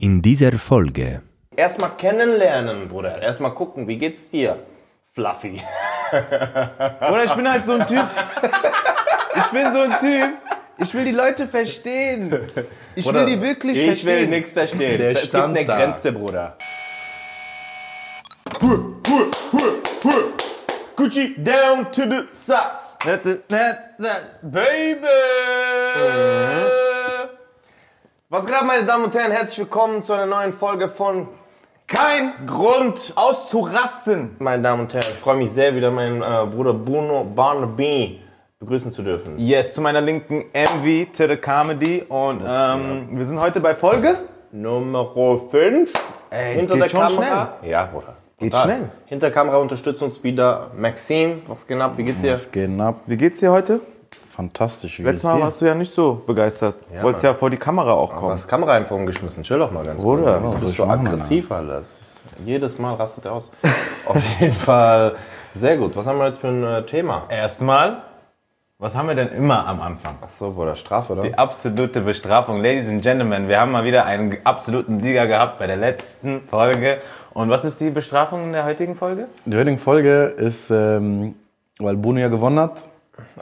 In dieser Folge Erstmal kennenlernen, Bruder. Erstmal gucken, wie geht's dir? Fluffy. Oder ich bin halt so ein Typ. Ich bin so ein Typ. Ich will die Leute verstehen. Ich will die wirklich ich verstehen. will nichts verstehen. Der es gibt stand eine da. Grenze, Bruder. Gucci down to the socks. Baby! Was geht ab, meine Damen und Herren? Herzlich willkommen zu einer neuen Folge von Kein Grund. auszurasten. Meine Damen und Herren, ich freue mich sehr, wieder meinen äh, Bruder Bruno Barnaby begrüßen zu dürfen. Yes, zu meiner linken Envy to the Comedy. Und ähm, wir sind heute bei Folge. Nummer 5. Ey, Hinter geht der schon Kamera. Ja, Bruder. Geht Total. schnell. Hinter Kamera unterstützt uns wieder Maxim. Was geht ab? Wie geht's dir? Es geht ab. Wie geht's dir heute? Fantastisch. Wie Letztes Mal warst du ja nicht so begeistert. Wolltest ja vor die Kamera auch Du kommen. hast Kamera einfach umgeschmissen. Chill doch mal ganz Bruder, kurz. soll bist du machen, aggressiv, ist, jedes Mal rastet er aus. Auf jeden Fall sehr gut. Was haben wir heute für ein äh, Thema? Erstmal, was haben wir denn immer am Anfang? Ach so, Bruder, Strafe, oder? Die absolute Bestrafung. Ladies and Gentlemen, wir haben mal wieder einen absoluten Sieger gehabt bei der letzten Folge. Und was ist die Bestrafung in der heutigen Folge? Die heutige Folge ist, ähm, weil Bruno ja gewonnen hat.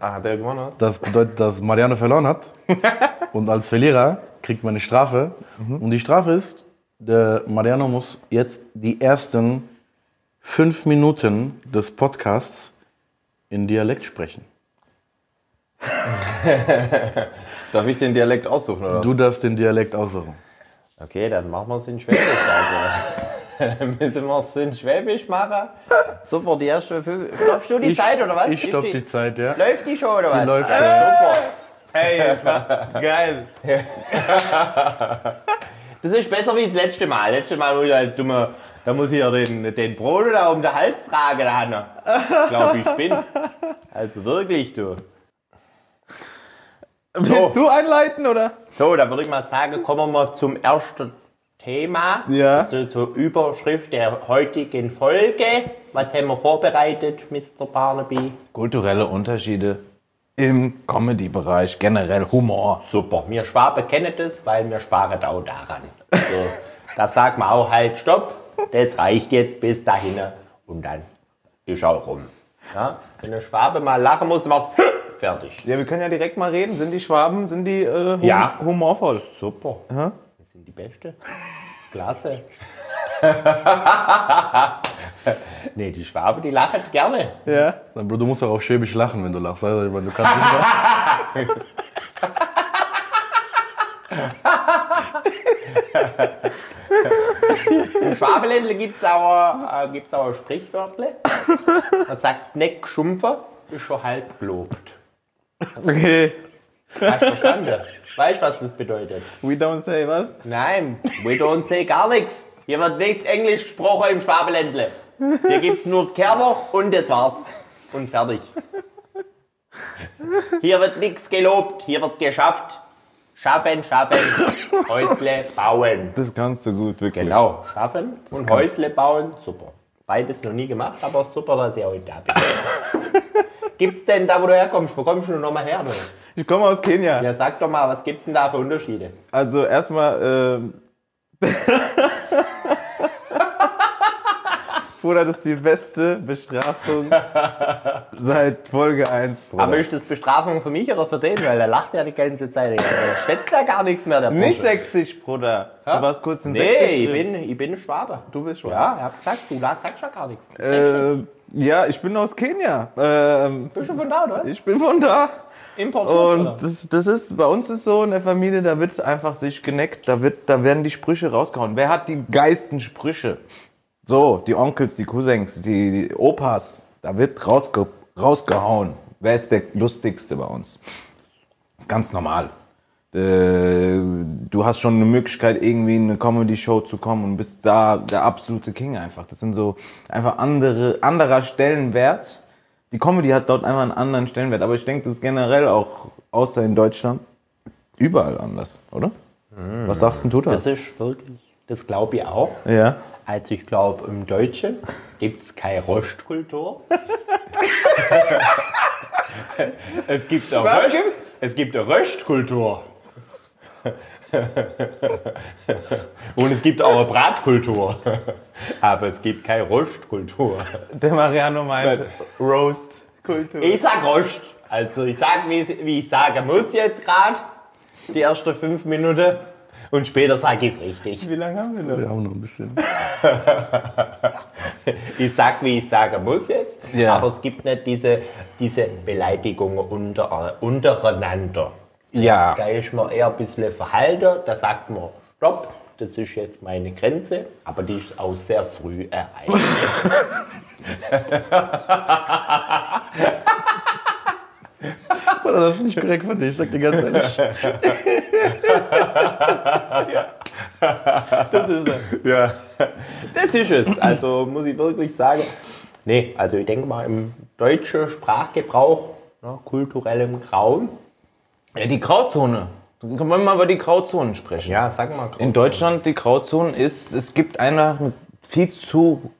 Ah, hat der gewonnen? Hat? Das bedeutet, dass Mariano verloren hat. Und als Verlierer kriegt man eine Strafe. Und die Strafe ist, der Mariano muss jetzt die ersten fünf Minuten des Podcasts in Dialekt sprechen. Darf ich den Dialekt aussuchen, oder? Du darfst den Dialekt aussuchen. Okay, dann machen wir es in Schwäbisch, also. Dann müssen wir es in Schwäbisch machen. Super, die erste fünf. Stoppst du die Zeit, oder was? Ich stopp die Zeit, ja. Läuft die schon, oder was? Die läuft Ah, schon. Super. Hey, geil. Das ist besser wie das letzte Mal. Letztes Mal muss ich halt dumme, da muss ich ja den, den Bruder da um den Hals tragen. Da noch. Ich glaube, ich bin. Also wirklich, du. Willst du einleiten, oder? So, da würde ich mal sagen, kommen wir mal zum ersten Thema. Ja. Also zur Überschrift der heutigen Folge. Was haben wir vorbereitet, Mr. Barnaby? Kulturelle Unterschiede im Comedy-Bereich, generell Humor. Super. Wir Schwaben kennen das, weil wir sparen auch daran. Also, da sagt man auch halt, stopp, das reicht jetzt bis dahin und dann ist auch rum. Ja? Wenn ein Schwabe mal lachen muss, war fertig. Ja, wir können ja direkt mal reden. Sind die Schwaben, sind die äh, hum Ja. humorvoll? Super. Ja. Sind die Beste. Klasse. nee, die Schwaben, die lachen gerne. Ja. Dann, Bro, du musst auch auf Schwäbisch lachen, wenn du lachst. Also, ich meine, du kannst nicht lachen. Im Schwabeländle gibt es auch, äh, gibt's auch ein Sprichwörtle. Man sagt, nicht geschumpfen, ist schon halb gelobt. Okay. Hast du verstanden? Weißt du, was das bedeutet? We don't say was? Nein, we don't say gar nichts. Hier wird nicht Englisch gesprochen im Schwabeländle. Hier gibt es nur Kerber und das war's. Und fertig. Hier wird nichts gelobt, hier wird geschafft. Schaffen, schaffen, Häusle bauen. Das kannst du gut, wirklich. Genau, schaffen und Häusle bauen, super. Beides noch nie gemacht, aber super, dass ich heute da bin. Gibt's denn da, wo du herkommst, wo kommst du nochmal her? Du? Ich komme aus Kenia. Ja, sag doch mal, was gibt's denn da für Unterschiede? Also erstmal, ähm. Bruder, das ist die beste Bestrafung seit Folge 1, Bruder. Aber ist das Bestrafung für mich oder für den? Weil er lacht ja die ganze Zeit. Er schätzt ja gar nichts mehr, der Nicht Bursche. sächsisch, Bruder. Du warst kurz in Nee, sächsisch. ich drin. bin, ich bin Schwabe. Du bist Schwabe. Ja, er hat gesagt, du sagst ja gar nichts. Äh, ja, ich bin aus Kenia. Ähm, Bist du von da, oder? ich bin von da. Oder? Und das, das ist, bei uns ist so in der Familie, da wird einfach sich geneckt, da, wird, da werden die Sprüche rausgehauen. Wer hat die geilsten Sprüche? So, die Onkels, die Cousins, die, die Opas, da wird rausge, rausgehauen. Wer ist der lustigste bei uns? ist ganz normal. Äh, Du hast schon eine Möglichkeit, irgendwie in eine Comedy-Show zu kommen und bist da der absolute King einfach. Das sind so einfach andere, anderer Stellenwert. Die Comedy hat dort einfach einen anderen Stellenwert. Aber ich denke, das ist generell auch, außer in Deutschland, überall anders, oder? Was sagst denn du da? Das ist wirklich, das glaube ich auch. Ja. Also ich glaube, im Deutschen gibt es keine Röstkultur. es gibt auch Röst, gibt- es gibt eine Röstkultur. Und es gibt auch eine Bratkultur. Aber es gibt keine Rostkultur. Der Mariano meint Roast-Kultur. Ich sag Rost. Also ich sag, wie, wie ich sagen muss jetzt gerade. Die ersten fünf Minuten. Und später sage ich es richtig. Wie lange haben wir noch? Wir haben noch ein bisschen. Ich sag, wie ich sagen muss jetzt. Ja. Aber es gibt nicht diese, diese Beleidigungen unter, untereinander. Ja. Da ist man eher ein bisschen verhalten. Da sagt man, stopp, das ist jetzt meine Grenze. Aber die ist auch sehr früh erreicht. Bruder, das ist nicht korrekt von dir, ich sag dir ganz ehrlich. Das ist er. Ja, das ist es. Also muss ich wirklich sagen. Nee, also ich denke mal im deutschen Sprachgebrauch, ne, kulturellem Grauen. Ja, die Grauzone. Können wir mal über die Grauzonen sprechen? Ja, sag mal. In Deutschland, die Grauzone ist, es gibt einfach eine viel zu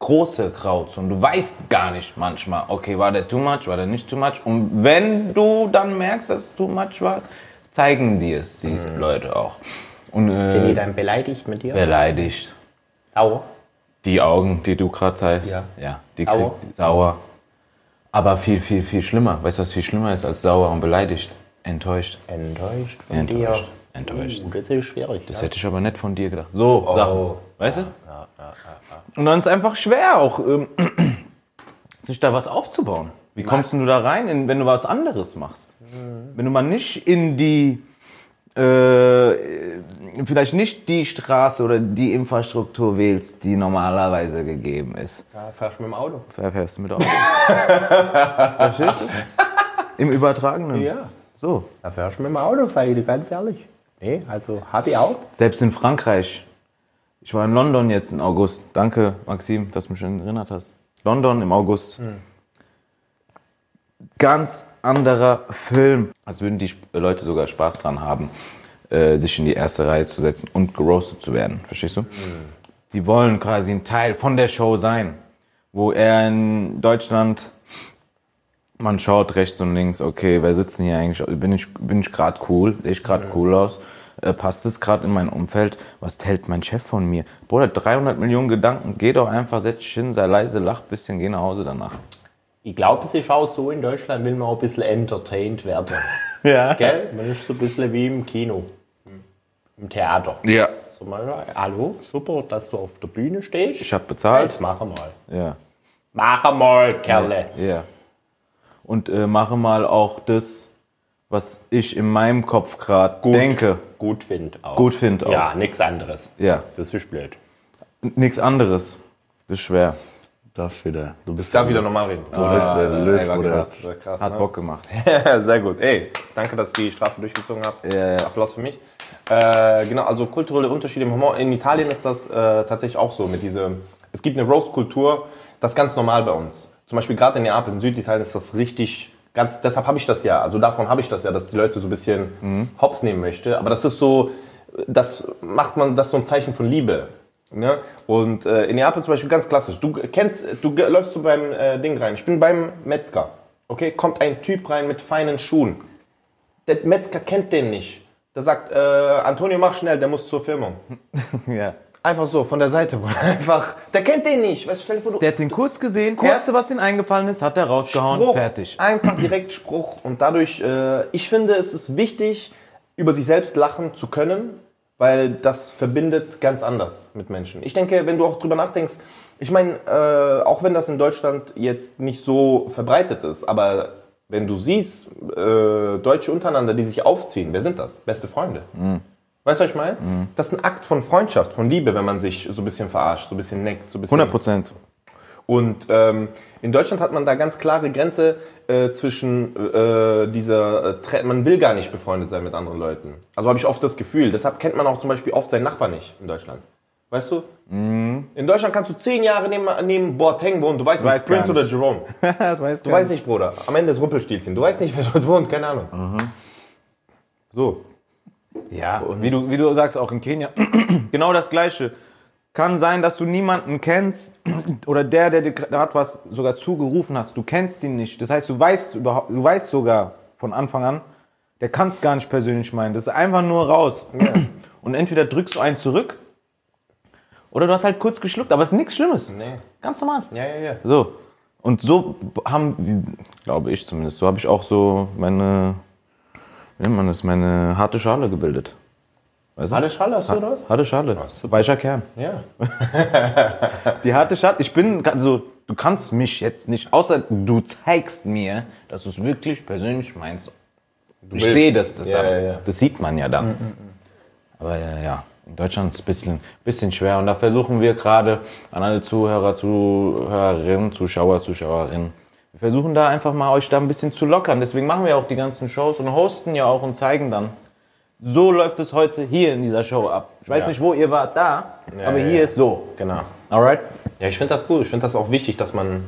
große Grauzone. Du weißt gar nicht manchmal, okay, war der too much, war der nicht too much. Und wenn du dann merkst, dass es too much war, zeigen dir es diese Leute auch. Und Sind die äh, dann beleidigt mit dir? beleidigt. Sauer? Die Augen, die du gerade zeigst, Ja. ja die Sauer? krieg- sauer. Aber viel, viel, viel schlimmer. Weißt du, was viel schlimmer ist als sauer und beleidigt? Enttäuscht. Enttäuscht von Enttäuscht. dir. Enttäuscht. Uh, das ist schwierig. Das ja. hätte ich aber nicht von dir gedacht. So, Oh. Sachen. Weißt du? Und dann ist es einfach schwer auch, ähm, sich da was aufzubauen. Wie kommst du da rein, in, wenn du was anderes machst? Wenn du mal nicht in die, äh, vielleicht nicht die Straße oder die Infrastruktur wählst, die normalerweise gegeben ist. Ja, fährst du mit dem Auto? Fährst du mit Auto? Verstehst du? Im Übertragenen. Ja. So. Da fährst du mit dem Auto, sage ich dir ganz ehrlich. Nee, also hab ich auch. Selbst in Frankreich. Ich war in London jetzt im August. Danke, Maxim, dass du mich schon erinnert hast. London im August. Ganz anderer Film. Als würden die Sp- Leute sogar Spaß dran haben, äh, sich in die erste Reihe zu setzen und geroastet zu werden. Verstehst du? Die wollen quasi ein Teil von der Show sein. Wo er in Deutschland, man schaut rechts und links, okay, wer sitzt denn hier eigentlich? Bin ich, bin ich gerade cool? Sehe ich gerade cool aus? Äh, passt es gerade in mein Umfeld? Was hält mein Chef von mir? Bruder, 300 Millionen Gedanken, geh doch einfach, setz dich hin, sei leise, lach ein bisschen, geh nach Hause danach. Ich glaube, es ist auch so, in Deutschland will man auch ein bisschen entertained werden. Ja. Gell? Man ist so ein bisschen wie im Kino. Im Theater. Ja. So mal, hallo, super, dass du auf der Bühne stehst. Ich hab bezahlt. Jetzt wir mal. Ja. Machen mal, Kerle. Ja. Und äh, mache mal auch das, was ich in meinem Kopf gerade denke. Gut find auch. Gut find auch. Ja, nichts anderes. Ja. Das ist blöd. Nichts anderes. Das ist schwer. Das wieder. Du bist Darf wieder normal reden. Du bist der Löw, ey, war Bruder. krass. krass, Hat ne? Bock gemacht. Sehr gut. Ey, danke, dass ihr die Strafe durchgezogen habt. Ja, ja. Applaus für mich. Äh, genau, also kulturelle Unterschiede im Humor. In Italien ist das äh, tatsächlich auch so mit diesem. Es gibt eine Roast-Kultur, das ist ganz normal bei uns. Zum Beispiel gerade in Neapel, in Süditalien ist das richtig. Ganz, deshalb habe ich das ja, also davon habe ich das ja, dass die Leute so ein bisschen Mhm. Hops nehmen möchte. Aber das ist so, das macht man, das ist so ein Zeichen von Liebe. Ne? Und äh, in Neapel zum Beispiel ganz klassisch. Du kennst, du läufst so beim äh, Ding rein. Ich bin beim Metzger. Okay, kommt ein Typ rein mit feinen Schuhen. Der Metzger kennt den nicht. Der sagt, äh, Antonio, mach schnell, der muss zur Firmung. ja. Einfach so, von der Seite. Einfach, der kennt den nicht. Was, stell dir vor, du Der hat den kurz gesehen. Erste, was ihm eingefallen ist, hat er rausgehauen. Spruch. Fertig. Einfach direkt Spruch. Und dadurch, äh, ich finde, es ist wichtig, über sich selbst lachen zu können, weil das verbindet ganz anders mit Menschen. Ich denke, wenn du auch drüber nachdenkst, ich meine, äh, auch wenn das in Deutschland jetzt nicht so verbreitet ist, aber wenn du siehst, äh, Deutsche untereinander, die sich aufziehen, wer sind das? Beste Freunde. Weißt du, was ich meine? Das ist ein Akt von Freundschaft, von Liebe, wenn man sich so ein bisschen verarscht, so ein bisschen neckt, so ein bisschen 100 Prozent. und ähm, in Deutschland hat man da ganz klare Grenze äh, zwischen äh, dieser, äh, man will gar nicht befreundet sein mit anderen Leuten. Also habe ich oft das Gefühl. Deshalb kennt man auch zum Beispiel oft seinen Nachbarn nicht in Deutschland. Weißt du? Mhm. In Deutschland kannst du zehn Jahre neben, neben Boateng wohnen. Du weißt nicht, Weiß gar Prince oder. Jerome. du Du weißt nicht, Bruder. Am Ende ist Rumpelstilzchen. Du weißt nicht, wer dort wohnt. Keine Ahnung. Mhm. So. Ja, wie du, wie du sagst, auch in Kenia. genau das Gleiche. Kann sein, dass du niemanden kennst oder der, der dir gerade was sogar zugerufen hast, du kennst ihn nicht. Das heißt, du weißt überhaupt, du weißt sogar von Anfang an, Der kann es gar nicht persönlich meinen. Das ist einfach nur raus. Und entweder drückst du einen zurück oder du hast halt kurz geschluckt, aber es ist nichts Schlimmes. Nee. Ganz normal. Ja, ja, ja. So. Und so haben, glaube ich zumindest, so habe ich auch so meine, nennt man das, meine harte Schale gebildet. Weißt du? Harte Schale hast du oder was? Harte Schale. Weicher Kern. Ja. Die harte Schale, ich bin, also du kannst mich jetzt nicht, außer du zeigst mir, dass du es wirklich persönlich meinst. ich willst. sehe das, das, Ja, dann, ja, ja. das sieht man ja dann. Aber ja, ja, in Deutschland ist es ein bisschen, bisschen schwer und da versuchen wir gerade an alle Zuhörer, Zuhörerinnen, Zuschauer, Zuschauerinnen, wir versuchen da einfach mal euch da ein bisschen zu lockern. Deswegen machen wir auch die ganzen Shows und hosten ja auch und zeigen dann. So läuft es heute hier in dieser Show ab. Ich weiß Ja. nicht, wo ihr wart da, Ja, aber ja, hier ist so. Genau. Alright? Ja, ich finde das gut. Ich finde das auch wichtig, dass man,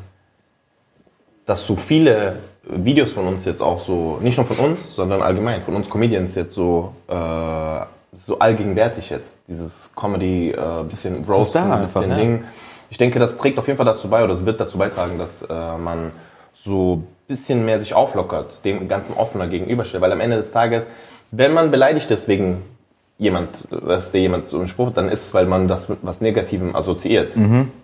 dass so viele Videos von uns jetzt auch so, nicht nur von uns, sondern allgemein, von uns Comedians jetzt so, äh, so allgegenwärtig jetzt. Dieses Comedy, äh, bisschen Roast, bisschen ne? Ding. Ich denke, das trägt auf jeden Fall dazu bei, oder es wird dazu beitragen, dass äh, man so ein bisschen mehr sich auflockert, dem Ganzen offener gegenüberstellt. Weil am Ende des Tages, wenn man beleidigt ist wegen jemand, dass dir jemand so einen Spruch, dann ist es, weil man das mit was Negativem assoziiert.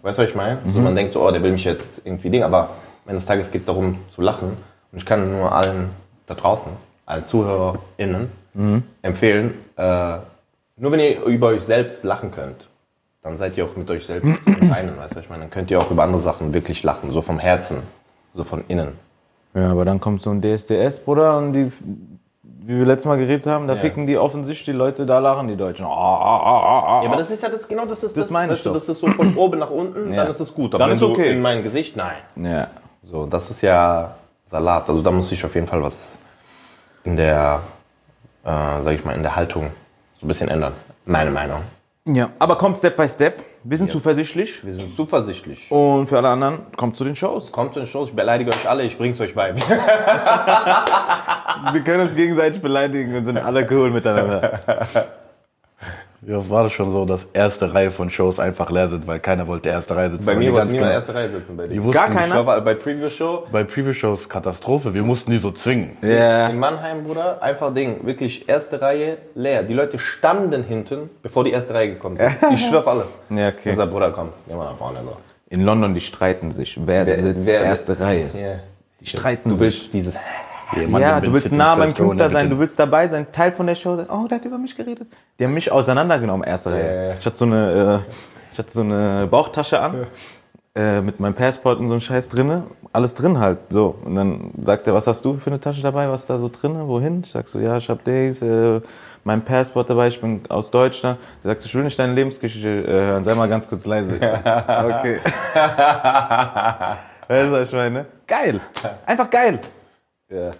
Weißt du, was ich meine? So, man denkt so, oh, der will mich jetzt irgendwie Ding, aber am Ende des Tages geht es darum zu lachen. Und ich kann nur allen da draußen, allen ZuhörerInnen empfehlen, äh, nur wenn ihr über euch selbst lachen könnt, dann seid ihr auch mit euch selbst im Reinen, weißt du, was ich meine? Dann könnt ihr auch über andere Sachen wirklich lachen, so vom Herzen, so von innen. Ja, aber dann kommt so ein DSDS, Bruder, und die, wie wir letztes Mal geredet haben, da Ja. ficken die offensichtlich die Leute, da lachen die Deutschen. Ah, ah, ah. Ja, aber das ist ja das, genau das ist Das meine ich weißt du, das ist so von oben nach unten, Ja. dann ist es gut. Aber Dann ist okay. in mein Gesicht, nein. Ja. So, das ist ja Salat. Also da muss ich auf jeden Fall was in der, äh, sag ich mal, in der Haltung so ein bisschen ändern. Meine Meinung. ja. Aber kommt Step by Step. Wir sind zuversichtlich. Wir sind zuversichtlich. Und für alle anderen, kommt zu den Shows. Kommt zu den Shows, ich beleidige euch alle, ich bring's euch bei. Wir können uns gegenseitig beleidigen und sind alle cool miteinander. Wie oft war das schon so, dass erste Reihe von Shows einfach leer sind, weil keiner wollte erste Reihe sitzen. bei mir wollte ganz niemand genau- erste Reihe sitzen bei dir. Die wussten, Gar Ich keiner? war bei Preview Show Bei Preview-Shows Katastrophe. Wir mussten die so zwingen. Ja. in Mannheim, Bruder, einfach Ding, wirklich erste Reihe leer. Die Leute standen hinten, bevor die erste Reihe gekommen sind. Ich schwör auf alles. Ja, okay. Ich sag, Bruder, komm, geh mal nach vorne. So. In London, die streiten sich. Wer, Wer- sitzt wer- erste Reihe? Yeah. Die streiten Du sich. willst dieses. Ja, du willst nah beim Künstler sein, du willst dabei sein, Teil von der Show sein. Oh, der hat über mich geredet. Die haben mich auseinandergenommen, erste Reihe. ja, ja. Ich hatte so eine, äh, ich hatte so eine Bauchtasche an, äh, mit meinem Passport und so ein Scheiß drinne. Alles drin halt, so. Und dann sagt er, was hast du für eine Tasche dabei? Was ist da so drinne? Wohin? Ich sag so, ja, ich hab das, äh, mein Passport dabei, ich bin aus Deutschland. Der sagt so, ich will nicht deine Lebensgeschichte äh, hören, sei mal ganz kurz leise. Ich sag, okay. Weißt du, was ich meine? Geil. Einfach geil. Ja.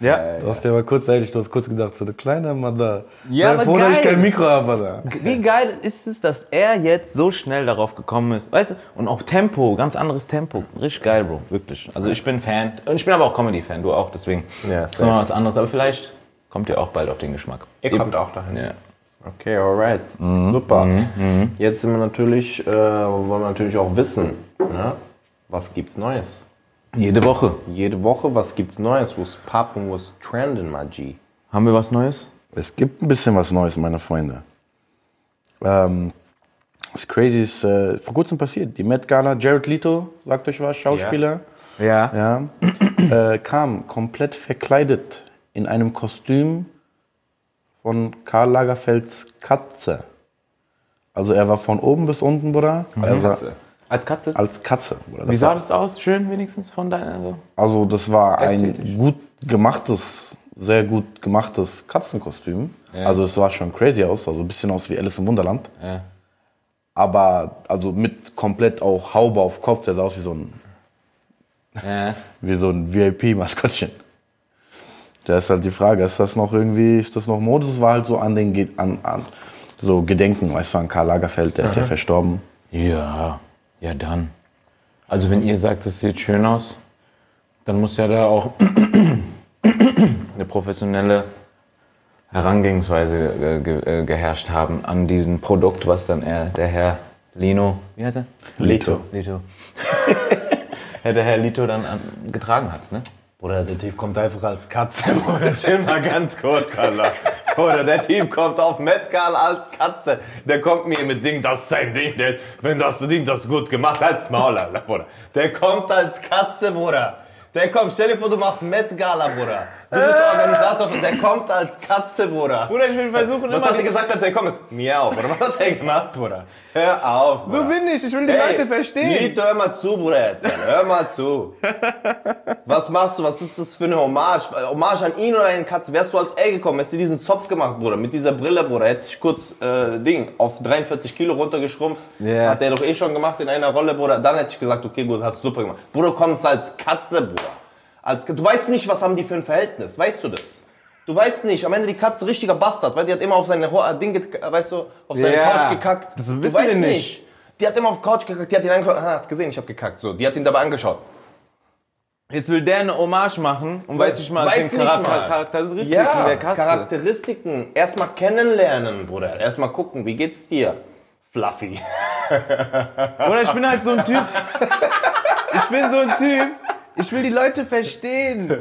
Ja. Du hast ja aber kurzzeitig, du hast kurz gedacht, so eine kleine Mother. Ja, Sei aber dass ich geil. kein Mikro habe, da. Wie geil ist es, dass er jetzt so schnell darauf gekommen ist? Weißt du? Und auch Tempo, ganz anderes Tempo. Richtig geil, Bro. Wirklich. Also ich bin Fan. Und ich bin aber auch Comedy-Fan, du auch, deswegen. Ja, ist noch was anderes. Aber vielleicht kommt ihr auch bald auf den Geschmack. Ihr kommt auch dahin. Ja. Okay, alright. Super. Jetzt sind wir natürlich, äh, wollen wir natürlich auch wissen, ne? was gibt's Neues? Jede Woche. Jede Woche, was gibt's Neues? Wo's poppen, wo's trending, my G? Haben wir was Neues? Es gibt ein bisschen was Neues, meine Freunde. Ähm, das Crazy ist äh, vor kurzem passiert. Die Met Gala, Jared Leto, sagt euch was, Schauspieler, Ja. ja, äh, kam komplett verkleidet in einem Kostüm von Karl Lagerfelds Katze. Also er war von oben bis unten, Bruder. Er sah, Als Katze? als Katze. Bruder. Wie Das sah das aus? Schön wenigstens von deiner. Also. also das war Ästhetisch. ein gut gemachtes, sehr gut gemachtes Katzenkostüm. Ja. Also es sah schon crazy aus, also ein bisschen aus wie Alice im Wunderland. Ja. Aber also mit komplett auch Haube auf Kopf, der sah aus wie so ein, Ja. wie so ein VIP-Maskottchen. Da ist halt die Frage, ist das noch irgendwie, ist das noch Modus? War halt so an den, an, an so Gedenken, weißt du, an Karl Lagerfeld, der ist ja verstorben. Ja, ja dann. Also wenn ihr sagt, es sieht schön aus, dann muss ja da auch eine professionelle Herangehensweise ge ge äh, geherrscht haben an diesem Produkt, was dann er, der Herr Lino, wie heißt er? Lito. Lito. ja, der Herr Lito dann an, getragen hat, ne? Bruder, der Typ kommt einfach als Katze. Bruder, chill mal ganz kurz, Alter. Bruder, der Typ kommt auf Metcalf als Katze. Der kommt mir mit Ding, das ist sein Ding. Der, wenn das Ding das gut gemacht halt's Maul, Bruder. Der kommt als Katze, Bruder. Der kommt, stell dir vor, du machst Met Gala, Bruder. Du bist Organisator, der kommt als Katze, Bruder. Bruder, ich will versuchen Was immer... hat er gesagt, als er gekommen ist? Miau, Bruder. Was hat er gemacht, Bruder? Hör auf, Bruder. so bin ich, ich will die Ey, Leute verstehen. Lito, hör mal zu, Bruder. Jetzt. Hör mal zu. Was machst du? Was ist das für eine Hommage? Hommage an ihn oder an den Katze? Wärst du als er gekommen, hättest du diesen Zopf gemacht, Bruder, mit dieser Brille, Bruder, hättest dich kurz, äh, Ding, auf 43 Kilo runtergeschrumpft. Ja. Hat der doch eh schon gemacht in einer Rolle, Bruder. Dann hätte ich gesagt, okay, gut, hast du super gemacht. Bruder, du kommst als Katze, Bruder. Als, du weißt nicht, was haben die für ein Verhältnis, weißt du das? Du weißt nicht, am Ende die Katze richtiger Bastard, weil die hat immer auf seine Ho- Ding, get- weißt du, auf seine Ja, Couch gekackt. das du wissen weißt wir nicht. Die hat immer auf Couch gekackt, die hat ihn angeschaut, ah, hast gesehen, ich hab gekackt, so. Die hat ihn dabei angeschaut. Jetzt will der eine Hommage machen und weiß nicht mal Weiß den nicht Charakter, mal. Charakteristiken Ja, der Katze. Charakteristiken, erstmal kennenlernen, Bruder. Erstmal gucken, wie geht's dir? Fluffy. Oder ich bin halt so ein Typ. Ich bin so ein Typ. Ich will die Leute verstehen.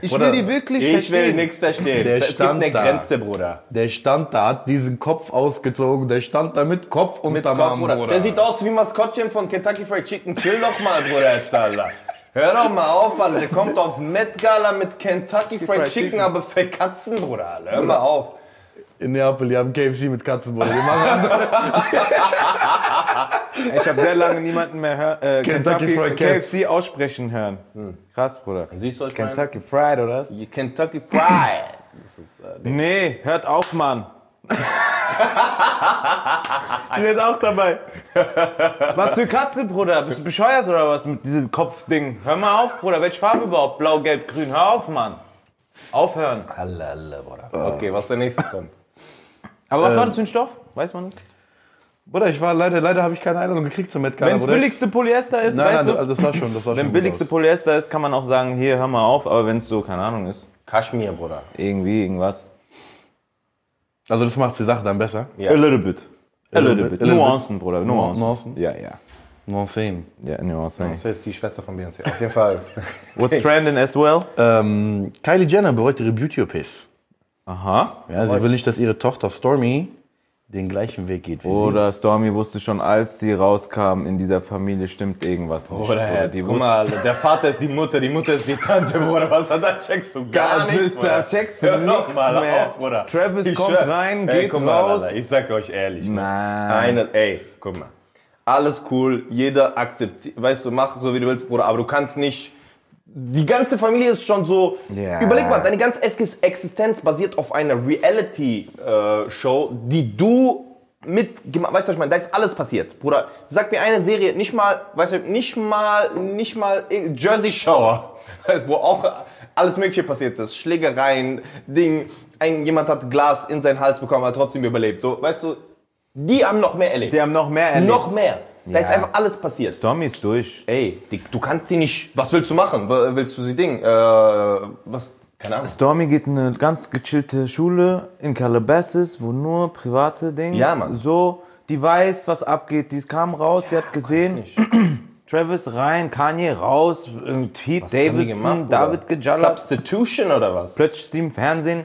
Ich will die wirklich ich verstehen. will nichts verstehen. Der es gibt stand eine da. Grenze, Bruder. Der stand da, hat diesen Kopf ausgezogen, der stand da mit Kopf und Mit Kopf, Arm, Bruder. Bruder. Der sieht aus wie Maskottchen von Kentucky Fried Chicken. Chill doch mal, Bruder, jetzt, Alter. Hör doch mal auf, Alter. Der kommt auf Met Gala mit Kentucky Fried, Fried Chicken, Chicken. aber für Katzen, Bruder. Alter. Hör mal auf. In Neapel, die haben KFC mit Katzen, Bruder. Die machen Ich habe sehr lange niemanden mehr hör, äh, Kentucky Kentucky. KFC aussprechen hören. Krass, Bruder. Siehst du, was ich meine? Kentucky Fried, oder? was? Kentucky Fried. Das ist, äh, Nee, hört auf, Mann. ich bin jetzt auch dabei. Was für Katze, Bruder? Bist du bescheuert oder was mit diesem Kopfding? Hör mal auf, Bruder. Welche Farbe überhaupt? Blau, gelb, grün. Hör auf, Mann. Aufhören. alle, Bruder. Okay, was der nächste kommt. Aber was war das für ein Stoff? Weiß man nicht. Bruder, ich war leider, leider habe ich keine Einladung gekriegt zum Metcalf. Wenn es billigste Polyester ist, Nein, weißt nein, du? also das war schon, das war Wenn billigste gut Polyester ist, kann man auch sagen, hier, hör mal auf. Aber wenn es so, keine Ahnung ist, Kaschmir, Bruder. irgendwie, irgendwas. aus. Also das macht die Sache dann besser. Ja. A little bit. A little bit. A little Nuancen, Bruder. Nuancen. Nuancen? Ja, ja. Sehen. Ja, Nuancen. Das ist die Schwester von Beyoncé. Auf jeden Fall. What's trending as well? Ähm, Kylie Jenner bereut ihre Beauty-OPs. Aha. Ja, sie will nicht, dass ihre Tochter Stormy den gleichen Weg geht wie Oder Stormy wusste schon, als sie rauskam, in dieser Familie stimmt irgendwas nicht. Bruder, jetzt, die guck mal, der Vater ist die Mutter, die Mutter ist die Tante, Bruder. Was hat da checkst du gar Das nichts, ist- da checkst du nix mal mehr. auf, Bruder. Travis Ich kommt schwör. rein, ey, geht mal, raus. Alter, ich sag euch ehrlich. ne? Nein. Eine, ey, guck mal. Alles cool, jeder akzeptiert, weißt du, mach so wie du willst, Bruder, aber du kannst nicht. Die ganze Familie ist schon so. Ja. Überleg mal, deine ganze Ex- Existenz basiert auf einer Reality-Show, die du mit, gema- weißt du, was ich meine, da ist alles passiert, Bruder. Sag mir eine Serie, nicht mal, weißt du, nicht mal, nicht mal äh, Jersey Shower, wo auch alles Mögliche passiert ist, Schlägereien, Ding, ein, jemand hat Glas in seinen Hals bekommen, hat trotzdem überlebt, so, weißt du, die haben noch mehr erlebt. Die haben noch mehr erlebt. noch mehr. Da Ja. ist einfach alles passiert. Stormy ist durch. Ey, die, du kannst sie nicht. Was willst du machen? Willst du sie Ding? Äh, was? Keine Ahnung. Stormy geht in eine ganz gechillte Schule in Calabasas, wo nur private Dings. Ja, Mann. So, die weiß, was abgeht. Die kam raus, die hat gesehen. Travis rein, Kanye raus, Pete Was Davidson, gemacht? David Gejala. Substitution oder was? Plötzlich im Fernsehen.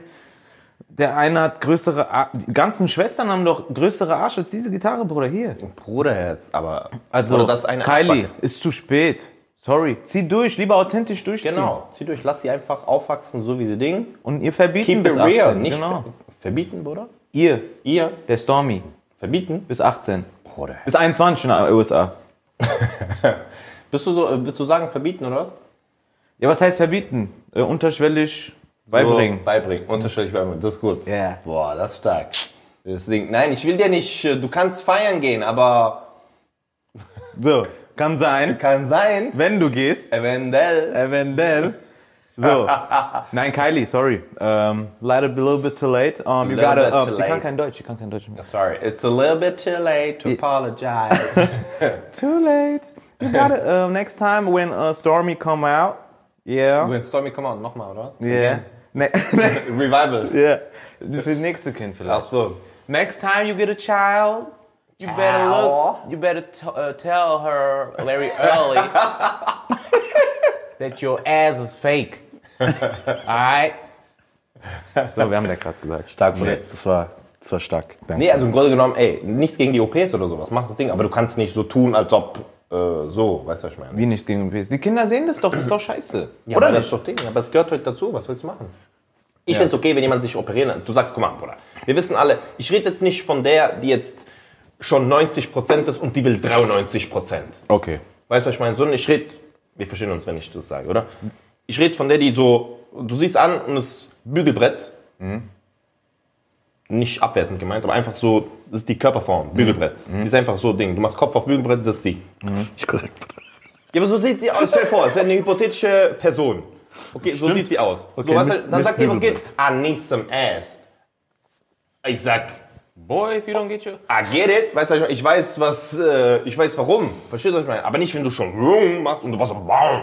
Der eine hat größere, Ar die ganzen Schwestern haben doch größere Arsch als diese Gitarre, Bruder, hier. Bruderherz, aber. Also, Bruder, das ist eine Kylie, Arschbacke. ist zu spät. Sorry, zieh durch, lieber authentisch durchziehen. Genau. Zieh durch, lass sie einfach aufwachsen, so wie sie Ding. Und ihr verbieten Keep bis it 18. real. Nicht genau. verbieten, Bruder? Ihr, Ihr? der Stormy, Verbieten? bis 18. Bruder. Bis 21 in den USA. Bist du so, äh, willst du sagen verbieten oder was? Ja, was heißt verbieten? Äh, unterschwellig beibringen. So, beibringen. Unterschwellig beibringen. Das ist gut. Ja. Boah, das ist stark. Deswegen, nein, ich will dir nicht, äh, du kannst feiern gehen, aber So, kann sein, kann sein, wenn du gehst, eventuell. eventuell. So. Nein, Kylie, sorry. Um, leider a little bit too late. Um, you gotta, um, too die kann late. kein Deutsch, die kann kein Deutsch mehr. Sorry, it's a little bit too late to apologize. Too late. You gotta, uh, next time when uh, Stormy come out. Yeah. Wenn Stormy, komm on, nochmal, oder? Yeah. Ne Revival. yeah. Für das nächste Kind Ach vielleicht. so. Next time you get a child, you better look, you better t- uh, tell her very early that your ass is fake. Ei. So, wir haben ja gerade gesagt. Stark, Bruder. Das war, das war stark. Nee, also im Grunde genommen, ey, nichts gegen die OPs oder sowas, mach das Ding, aber du kannst nicht so tun, als ob so, weißt du, was ich meine? Wie nichts gegen den PS. Die Kinder sehen das doch, das ist doch scheiße. Ja, Oder aber das ist doch Ding, aber es gehört heute dazu, was willst du machen? Ich find's okay, wenn jemand sich operieren lässt. Du sagst, guck mal, Bruder, wir wissen alle, ich rede jetzt nicht von der, die jetzt schon 90% ist und die will 93%. Okay. Weißt du, was ich meine? Sondern ich rede, wir verstehen uns, wenn ich das sage, oder? Ich rede von der, die so, du siehst an und das Bügelbrett, nicht abwertend gemeint, aber einfach so, das ist die Körperform, Bügelbrett. Die ist einfach so Ding. Du machst Kopf auf Bügelbrett, das ist sie. Nicht korrekt. Ja, aber so sieht sie aus. Stell dir vor, es ist eine hypothetische Person. Okay, so sieht sie aus. Okay, so, was, mit- dann mit sagt die, was geht? I need some ass. Ich sag, Boy, if you don't get you. I get it. Weißt du, was ich weiß, was, äh, ich weiß warum. Verstehst du, was ich meine? Aber nicht, wenn du schon rum machst und du machst so, wow.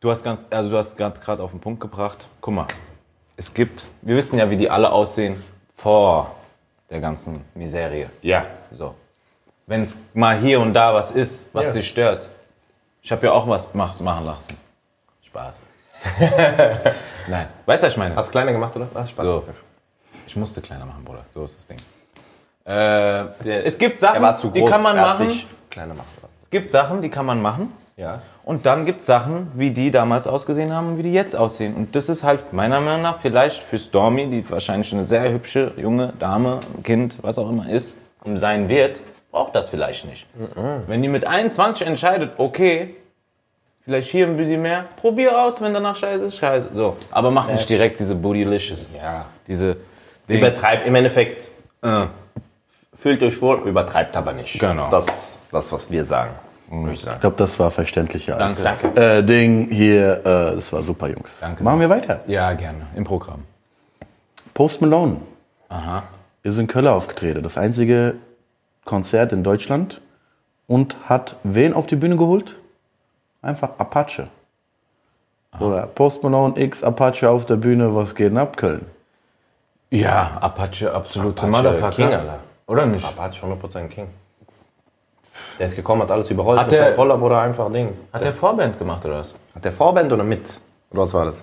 Du hast ganz, also du hast ganz gerade auf den Punkt gebracht. Guck mal, es gibt, wir wissen ja, wie die alle aussehen vor der ganzen Miserie. Ja. So. Wenn es mal hier und da was ist, was Ja. dich stört. Ich habe ja auch was mach, machen lassen. Spaß. Nein. Weißt du, was ich meine? Hast du kleiner gemacht, oder? Was? Spaß. So. Ich musste kleiner machen, Bruder. So ist das Ding. Äh, der, es gibt Sachen, die kann man machen. kleiner machen lassen. Es gibt Sachen, die kann man machen. Ja. Und dann gibt es Sachen, wie die damals ausgesehen haben und wie die jetzt aussehen. Und das ist halt meiner Meinung nach vielleicht für Stormy, die wahrscheinlich eine sehr hübsche junge Dame, Kind, was auch immer ist sein wird, braucht das vielleicht nicht. Wenn die mit 21 entscheidet, okay, vielleicht hier ein bisschen mehr, probier aus, wenn danach scheiße ist, scheiße. So. Aber mach nicht direkt diese Bootylicious. Ja. Diese Dings. Übertreibt im Endeffekt. Äh. Fühlt euch wohl, übertreibt aber nicht. Genau. Das, das was wir sagen. Würde ich sagen. Ich glaube, das war verständlicher. als- Danke. Danke. Äh, Ding hier, äh, das war super, Jungs. Danke. Machen wir weiter. Ja, gerne. Im Programm. Post Malone Aha. ist in Köln aufgetreten. Das einzige Konzert in Deutschland. Und hat wen auf die Bühne geholt? Einfach Apache. Oder Post Malone X Apache auf der Bühne, was geht denn ab, Köln? Ja, Apache, absolute Apache Motherfucker. King, Alter. Oder nicht? Apache 100% King. Der ist gekommen, hat alles überrollt. Hat mit der- seinem Roller oder einfach Ding. Hat der Vorband gemacht oder was? Hat der Vorband oder mit? Oder was war das?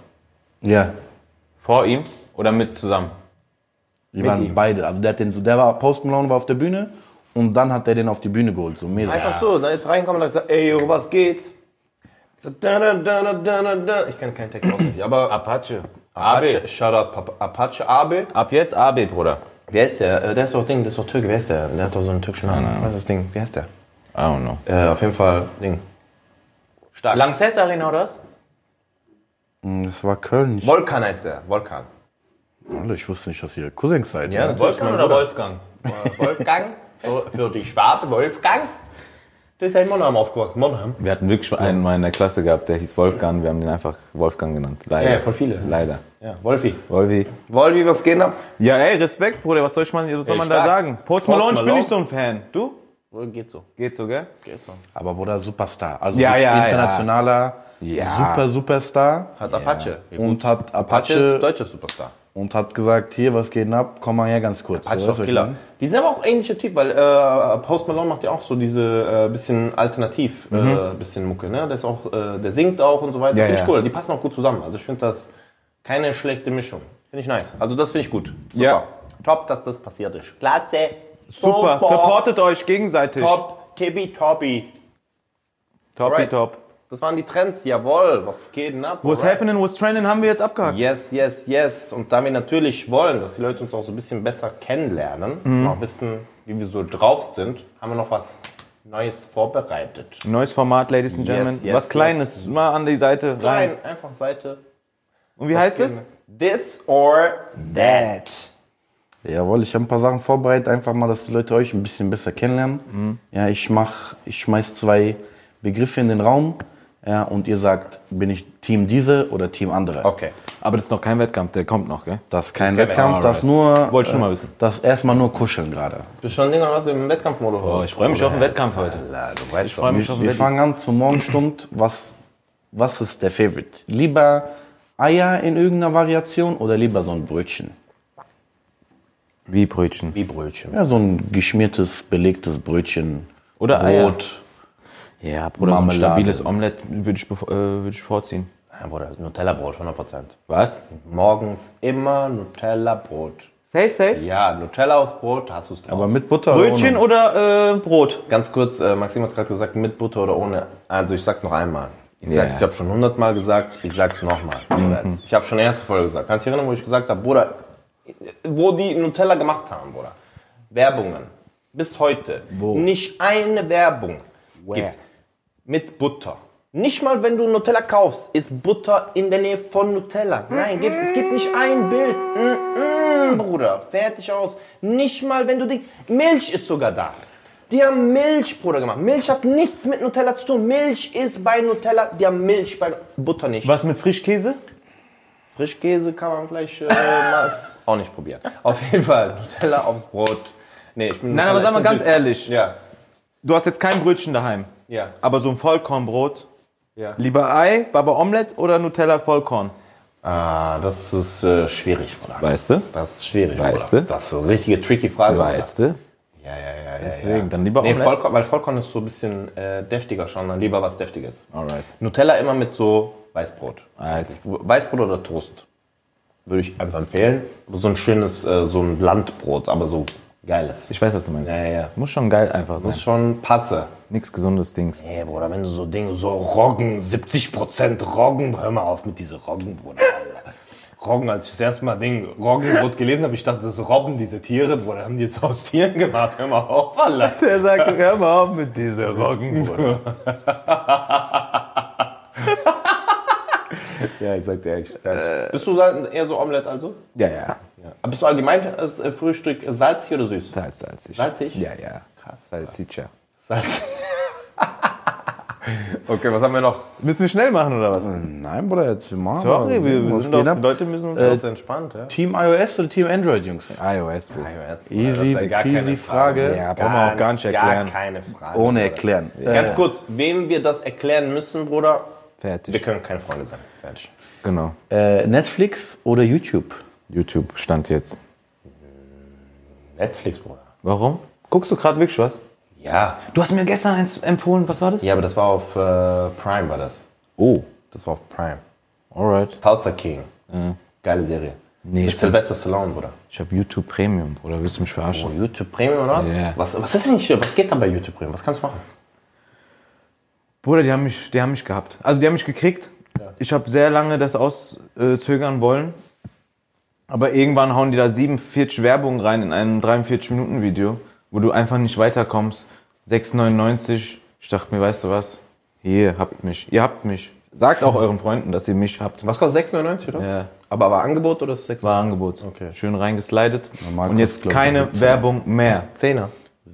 Ja, Vor ihm oder mit zusammen? die waren ihm. beide. Also der, hat den, so- der war, Post Malone war auf der Bühne und dann hat der den auf die Bühne geholt. So mega. Einfach so, da ist reingekommen und hat gesagt, ey, yo, was geht? Da, da, da, da, da, da, da. Ich kenne keinen Text auswendig, aber Apache. Apache, AB. shout out Apache Abe. Ab jetzt AB, Bruder. Wer ist der? Äh, Der ist doch Ding, der ist doch Türke. Wer ist der? Der hat doch so einen türkischen Namen. Was ist das Ding? Wie heißt der? I don't know. Äh, auf jeden Fall Ding. Stark. Lanxess Arena oder was? Das war Köln. Ich, Volkan heißt der. Volkan. Alter, ich wusste nicht, dass ihr Cousins seid. Ja, natürlich. Wolfgang mein oder Bruder. Wolfgang? Äh, Wolfgang. Für, für die Schwaben, Wolfgang. Der ist ja in Monheim aufgewachsen. Monheim. Wir hatten wirklich einen mal in der Klasse gehabt, der hieß Wolfgang. Wir haben den einfach Wolfgang genannt. Leider. Ja, voll viele. Leider. Ja, Wolfi. Wolfi. Wolfi, was geht ab? Ja, ey, Respekt, Bruder. Was soll, ich mal, was soll Ey, man da stark. sagen? Post Post Malone, ich bin Malone. nicht so ein Fan. Du? Geht so. Geht so, gell? Geht so. Aber Bruder, Superstar. Also Ja, ja, internationaler, Ja. super Superstar. Hat Apache. Und hat Apache ist Apache deutscher Superstar. und hat gesagt, hier, was geht denn ab? Komm mal her ganz kurz. Apache ist So, doch was ich Killer. Die sind aber auch ähnlicher Typ, weil äh, Post Malone macht ja auch so diese äh, bisschen alternativ äh, bisschen Mucke. Ne? Der, ist auch, äh, der singt auch und so weiter. Ja, finde ich cool. Die passen auch gut zusammen. Also ich finde das keine schlechte Mischung. Finde ich nice. Also das finde ich gut. Super. Ja. Top, dass das passiert ist. Klasse. Super. Supportet euch gegenseitig. Top. Tibi Tobi. Topi Alright. top. Das waren die Trends. Jawohl. Was geht denn ab? What's Alright. happening, what's trending haben wir jetzt abgehakt. Yes, yes, yes. Und da wir natürlich wollen, dass die Leute uns auch so ein bisschen besser kennenlernen, und auch wissen, wie wir so drauf sind, haben wir noch was Neues vorbereitet. Neues Format, Ladies and Yes, Gentlemen. yes, Was Kleines. Mal an die Seite rein. Nein, einfach Seite. Und wie heißt es? This or that. Jawohl, ich habe ein paar Sachen vorbereitet, einfach mal, dass die Leute euch ein bisschen besser kennenlernen. Mhm. Ja, ich mach, ich schmeiß zwei Begriffe in den Raum. Ja, und ihr sagt, bin ich Team diese oder Team andere. Okay. Aber das ist noch kein Wettkampf, der kommt noch, gell? Das ist kein kein Wettkampf, Wettkampf, das ist nur. Wollte schon äh, mal wissen. Das ist erstmal nur kuscheln gerade. Bist du schon Ding oder was im Wettkampfmodus? Oh, ich freue mich auf den Wettkampf heute. Du weißt freu doch. mich auf den Wir Wetti. fangen an zur Morgenstund. Was, was ist der Favorite? Lieber Eier in irgendeiner Variation oder lieber so ein Brötchen? Wie Brötchen. Wie Brötchen. Ja, so ein geschmiertes, belegtes Brötchen. Oder Eier. Brot. Ja, Bruder, so ein stabiles Omelett würde ich, äh, würde ich vorziehen. Ja, Bruder, Nutella-Brot, 100%. Was? Morgens immer Nutella-Brot. Safe, safe? Ja, Nutella aufs Brot, hast du es drauf. Aber mit Butter Brötchen oder oder äh, Brot? Ganz kurz, äh, Maxim hat gerade gesagt, mit Butter oder ohne. Also ich sag's noch einmal. Ich sag's, ich habe schon hundertmal gesagt, ich sag's nochmal. Ich habe schon erste Folge gesagt. Kannst du dich erinnern, wo ich gesagt habe, Bruder, wo die Nutella gemacht haben, Bruder? Werbungen. Bis heute. Nicht eine Werbung gibt's mit Butter. Nicht mal, wenn du Nutella kaufst, ist Butter in der Nähe von Nutella. Nein, gibt's, es gibt nicht ein Bild. Mm, mm, Bruder, fertig aus. Nicht mal, wenn du die... Milch ist sogar da. Die haben Milch, Bruder, gemacht. Milch hat nichts mit Nutella zu tun. Milch ist bei Nutella, die haben Milch bei Butter nicht. Was mit Frischkäse? Frischkäse kann man vielleicht äh, mal auch nicht probieren. Auf jeden Fall, Nutella aufs Brot. Nee, ich bin Nein, aber sag mal ganz süß. ehrlich. Ja, Du hast jetzt kein Brötchen daheim. ja, Aber so ein Vollkornbrot. ja. Lieber Ei, Baba Omelette oder Nutella Vollkorn? Ah, das ist äh, schwierig, Bruder. Weißt du? Das ist schwierig, Weißt Bruder. du? Das ist eine richtige tricky Frage. Weißt du? Ja, ja, ja, ja. Deswegen, ja. dann lieber nee, Omelette. Vollkorn, weil Vollkorn ist so ein bisschen äh, deftiger schon, dann lieber was Deftiges. Alright. Nutella immer mit so Weißbrot. Alright. Weißbrot oder Toast. Würde ich einfach empfehlen. So ein schönes, äh, so ein Landbrot, aber so geiles. Ich weiß, was du meinst. ja, ja. Muss schon geil einfach sein. Muss schon passe. Nichts gesundes Dings. Nee, Bruder, wenn du so Dinge, so Roggen, 70% Roggen, hör mal auf mit dieser Roggen, Bruder. Roggen, als ich das erste Mal Ding, Roggenbrot gelesen habe, ich dachte, das ist Robben, diese Tiere, Bruder, haben die jetzt aus Tieren gemacht, hör mal auf, Alter. Der sagt, hör mal auf mit dieser Roggenbrot. Ja, ich sag dir ehrlich. ehrlich. Bist du eher so Omelette also? ja, ja. Ja. Aber bist du allgemein das äh, Frühstück salzig oder süß? Salz, salzig. Salzig? Ja, ja. Krass. Salsiccia. Salzig. okay, was haben wir noch? Müssen wir schnell machen oder was? Nein, Bruder, jetzt machen Sorry, wir, wir was sind doch, ab? die Leute müssen uns Das ist entspannt, ja? Team iOS oder Team Android, Jungs? iOS. Bro. Easy, cheesy Frage. Ja, brauchen wir auch gar nicht erklären. Gar keine Frage. Ohne Bruder. erklären. Ganz kurz, wem wir das erklären müssen, Bruder, wir Fertig. können keine Freunde sein. Fertig. Genau. Äh, Netflix oder YouTube? YouTube stand jetzt. Netflix, Bruder. Warum? Guckst du gerade wirklich was? Ja. Du hast mir gestern eins empfohlen. Was war das? Ja, aber das war auf äh, Prime, war das. Oh. Das war auf Prime. Alright. Tulsa King. Geile Serie. Nee, Mit ich, Sylvester Stallone, Bruder. ich habe YouTube Premium. Oder willst du mich verarschen? Oh, YouTube Premium oder was? Ja. was? Was ist eigentlich, was geht da bei YouTube Premium? Was kannst du machen? Bruder, die haben mich, die haben mich gehabt. Also die haben mich gekriegt. Ich habe sehr lange das auszögern wollen. Aber irgendwann hauen die da 47 Werbungen rein in einem 43-Minuten-Video, wo du einfach nicht weiterkommst. 6,99. Ich dachte mir, weißt du was? Hier, habt mich. Ihr habt mich. Sagt auch euren Freunden, dass ihr mich habt. Was kostet 6,99 oder? Ja, Aber war Angebot oder ist 6 war Angebot. Okay. Schön reingeslidet. Normal Und jetzt keine 17. Werbung mehr. 10er.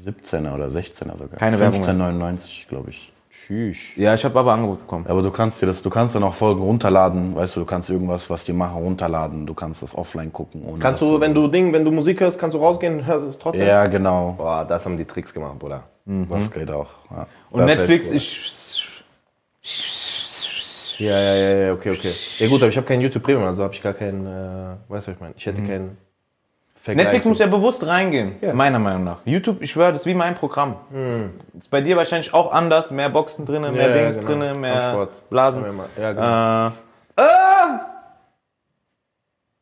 17er oder 16er sogar. Keine Werbung mehr. 15,99 glaube ich. Tschüss. Ja, ich habe aber Angebot bekommen. Aber du kannst dir das, du kannst dann auch Folgen runterladen, weißt du, du kannst irgendwas, was die machen, runterladen, du kannst das offline gucken. Kannst du, wenn du Ding, wenn du Musik hörst, kannst du rausgehen, hörst es trotzdem? Ja, genau. Boah, das haben die Tricks gemacht, Bruder. Das geht auch. Ja. Und Perfekt, Netflix, ich. Ja, ja, ja, ja, okay, okay. Ja gut, aber ich habe kein YouTube Premium, also habe ich gar keinen, äh, weißt du, was ich meine? Ich hätte keinen Netflix muss ja bewusst reingehen, Ja. meiner Meinung nach. YouTube, ich schwöre, das ist wie mein Programm. Ist bei dir wahrscheinlich auch anders, mehr Boxen drin, mehr. Ja, ja, Dings genau. drin, mehr. Blasen. Ja, genau. Äh, ah!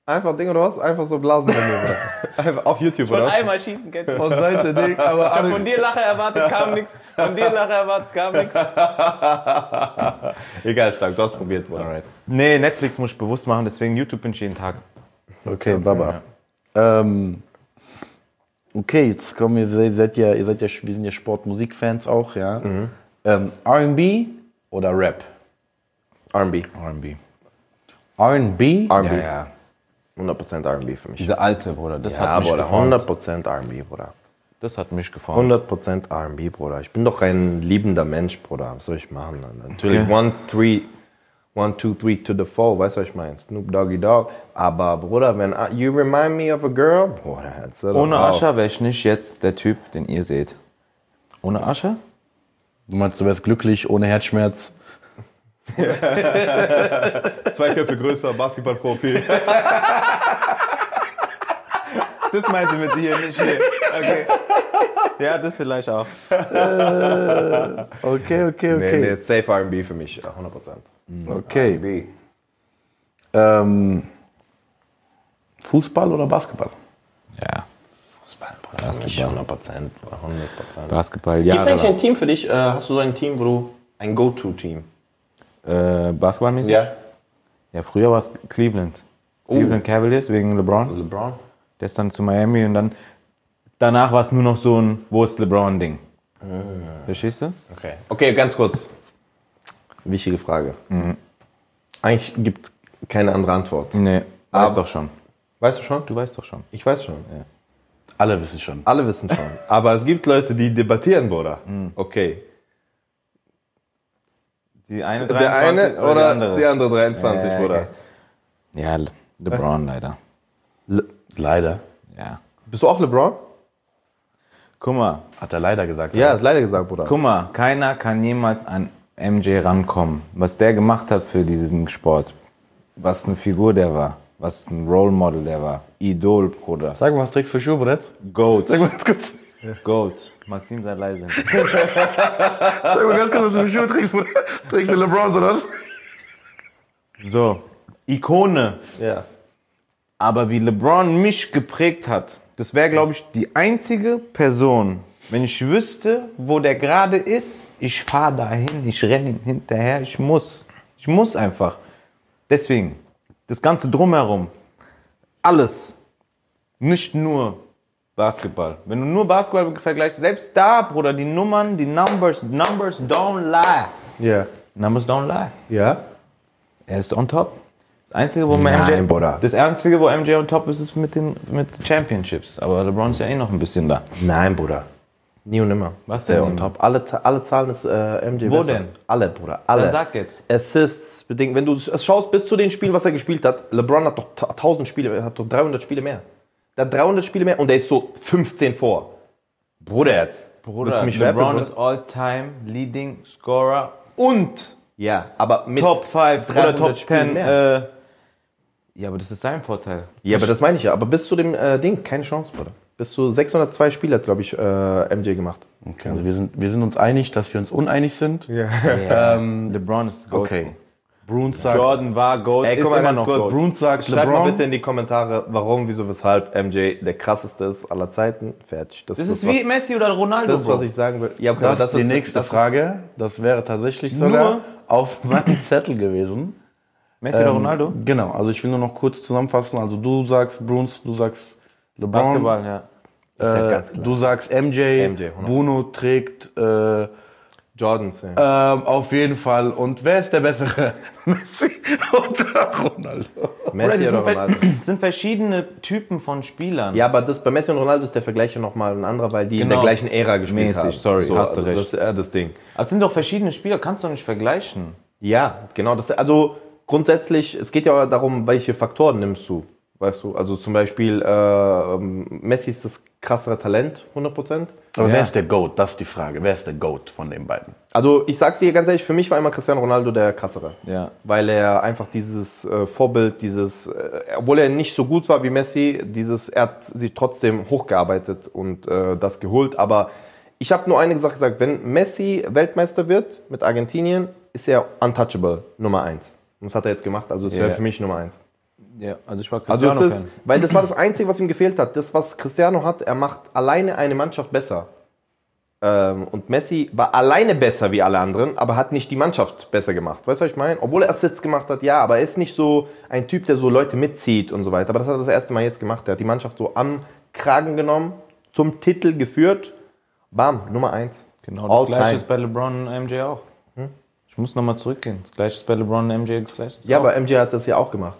Einfach Ding oder was? Einfach so Blasen. Einfach auf YouTube, Von oder was? einmal schießen, kennst du. Von Seite Ding, aber Ich hab von dir Lache erwartet, kam nix. Von dir Lache erwartet, kam nix. Egal, stark, du hast probiert, Bruder. Nee, Netflix muss ich bewusst machen, deswegen YouTube bin ich jeden Tag. Okay, Baba. Ähm, okay, jetzt kommen wir, ihr seid ja, ihr seid ja, wir sind ja Sport-Musik-Fans auch, ja. Ähm, R&B oder Rap? R&B. R&B. R&B? R&B. Ja, ja. 100% R&B für mich. Diese alte, Bruder, das ja, hat mich Bruder, geformt. 100% R&B, Bruder. Das hat mich geformt. 100% R&B, Bruder. Ich bin doch ein liebender Mensch, Bruder. Was soll ich machen? Natürlich Okay. one, three, one, two, three to the four, weißt du, was ich meine? Snoop Doggy Dogg. Aber, Bruder, wenn I- you remind me of a girl, Bruder, doch Ohne auf. Ascha wäre ich nicht jetzt der Typ, den ihr seht. Ohne Ascha? Du meinst, du wärst glücklich, ohne Herzschmerz? Zwei Köpfe größer, Basketballprofi. Das meinte mit dir, nicht hier. Okay. Ja, das vielleicht auch. Okay, okay, Nee, nee, safe R&B für mich, 100%. Okay. R&B. Ähm, Fußball oder Basketball? Ja. Fußball. Basketball. 100 Prozent, 100 Prozent. Basketball, ja. Gibt es eigentlich ein Team für dich? Äh, hast du so ein Team, wo du ein Go-To-Team? Äh, Basketballmäßig? Ja, früher war es Cleveland. Cleveland Cavaliers wegen LeBron. LeBron? Der ist dann zu Miami und dann danach war es nur noch so ein Wo ist LeBron-Ding. Verstehst du? Okay. Okay, ganz kurz. Wichtige Frage. Eigentlich gibt keine andere Antwort. Nee, weißt doch schon. Weißt du schon? Du weißt doch schon. Ich weiß schon. Alle wissen schon. Alle wissen schon. Aber es gibt Leute, die debattieren, Bruder. Okay. Die eine Der eine oder, die andere? die andere 23, Ja, Bruder. okay. Ja, Le- LeBron leider. Le leider. Ja. Bist du auch LeBron? Guck mal, Hat er leider gesagt. Ja, hat leider gesagt, Bruder. guck mal, keiner kann jemals an MJ rankommen. Was der gemacht hat für diesen Sport. Was eine Figur der war. Was ein Role Model der war. Idol, Bruder. Sag mal, was trägst du für Schuhe, Brett? Goat. Sag mal ganz kurz. Goat. Maxim, sei leise. Sag mal ganz kurz, was du für Schuhe trägst, Bruder. Trägst du LeBrons oder was? So, Ikone. Ja. Aber wie LeBron mich geprägt hat, das wäre, glaube ich, die einzige Person, wenn ich wüsste, wo der gerade ist, ich fahre dahin, ich renne ihm hinterher, ich muss. Ich muss einfach. Deswegen, das Ganze drumherum, alles, nicht nur Basketball. Wenn du nur Basketball vergleichst, selbst da, Bruder, die Nummern, die Numbers, Numbers don't lie. Ja. Numbers don't lie. Ja? Er ist on top. Das Einzige, wo Nein, MJ, Bruder. das Einzige, wo MJ on top ist, ist mit den mit Championships. Aber LeBron ist ja eh noch ein bisschen da. Nein, Bruder. Nie und nimmer. Was Der denn on top. Alle, alle Zahlen ist äh, MJ Wo besser. denn? Alle, Bruder. Alle. Dann sag jetzt. Assists, bedingt. Wenn du es schaust bis zu den Spielen, was er gespielt hat, LeBron hat doch ta- 1000 Spiele, hat doch 300 Spiele mehr. Der hat 300 Spiele mehr und der ist so 15 vor. Bruder jetzt. Bruder, mich LeBron rappen, ist All-Time Leading Scorer und Ja, aber mit Top 5 oder 300 Top Spielen 10. mehr. Äh, ja, aber das ist sein Vorteil. Ja, aber das meine ich ja. Aber bis zu dem äh, Ding, keine Chance, Bruder. Bis zu 602 Spiele hat, glaube ich, äh, MJ gemacht. Okay, also wir sind, wir sind uns einig, dass wir uns uneinig sind. Ja. LeBron ist Goat. Okay. Bruns sagt, Jordan war Goat, Ey, ist guck mal immer noch kurz. Goat. Bruns sagt Schreibt mal LeBron. bitte in die Kommentare, warum, wieso, weshalb MJ der krasseste ist aller Zeiten. Fertig. Das ist wie Messi oder Ronaldo. das, was ich sagen will. Ja, okay, Das, aber ist die nächste das Frage. Das wäre tatsächlich sogar Nur- auf meinem Zettel gewesen. Messi oder Ähm, Ronaldo? Genau, also ich will nur noch kurz zusammenfassen. Also du sagst Bruns, du sagst LeBron. Basketball, ja. Äh, du sagst MJ, MJ, 100%. Bruno trägt äh, Jordans. Ja. ähm, auf jeden Fall. Und wer ist der bessere? Messi oder Ronaldo? Oder Messi oder sind, ver- Ronaldo? das sind verschiedene Typen von Spielern. Ja, aber das, bei Messi und Ronaldo ist der Vergleich ja nochmal ein anderer, weil die in der Genau. gleichen Ära gespielt Mäßig, haben. sorry, hast du also recht. Das ist äh, das Ding. Aber es sind doch verschiedene Spieler, kannst du nicht vergleichen. Ja, genau. Das, also grundsätzlich, es geht ja darum, welche Faktoren nimmst du. Weißt du, also zum Beispiel äh, ähm, Messi ist das krassere Talent, 100%. Aber Ja. wer ist der GOAT? Das ist die Frage. Wer ist der GOAT von den beiden? Also ich sag dir ganz ehrlich, für mich war immer Cristiano Ronaldo der krassere. Ja. Weil er einfach dieses äh, Vorbild, dieses, äh, obwohl er nicht so gut war wie Messi, dieses, er hat sich trotzdem hochgearbeitet und äh, das geholt. Aber ich habe nur eine Sache gesagt, wenn Messi Weltmeister wird mit Argentinien, ist er untouchable, Nummer eins. Und das hat er jetzt gemacht, also es wäre für mich Nummer eins. ja. Also ich war Also Cristiano es ist, weil das war das Einzige, was ihm gefehlt hat. Das, was Cristiano hat, er macht alleine eine Mannschaft besser. Ähm, und Messi war alleine besser wie alle anderen, aber hat nicht die Mannschaft besser gemacht. Weißt du, was ich meine? Obwohl er Assists gemacht hat, ja, aber er ist nicht so ein Typ, der so Leute mitzieht und so weiter. Aber das hat er das erste Mal jetzt gemacht. Er hat die Mannschaft so am Kragen genommen, zum Titel geführt. Bam, Nummer eins. Genau, All das gleiche time. ist bei LeBron und MJ auch. Ich muss nochmal zurückgehen. Das gleiche ist bei LeBron und MJ das gleiche. ist Ja, auch- aber MJ hat das ja auch gemacht.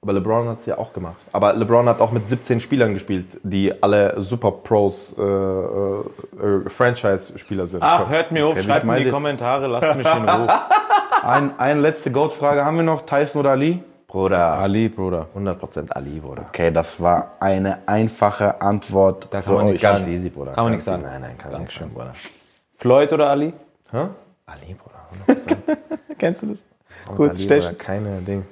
Aber LeBron hat es ja auch gemacht. Aber LeBron hat auch mit 17 Spielern gespielt, die alle Super Pros äh, äh, äh, Franchise-Spieler sind. Ach, hört mir auf, Okay, schreibt mir meine die jetzt- Kommentare, lasst mich in Ruhe. Ein, eine letzte GOAT-Frage haben wir noch. Tyson oder Ali? Bruder, Ali, Bruder. 100% Ali, Bruder. Okay, das war eine einfache Antwort. Da kann man nichts Ganz sagen. easy, Bruder. Kann man Ganz nichts sagen. Nein, nein, kann man nichts sagen, Bruder. Floyd oder Ali? Hä? Ali, Bruder. 100%. Kennst du das? Und stechen. Bruder, keine Ding.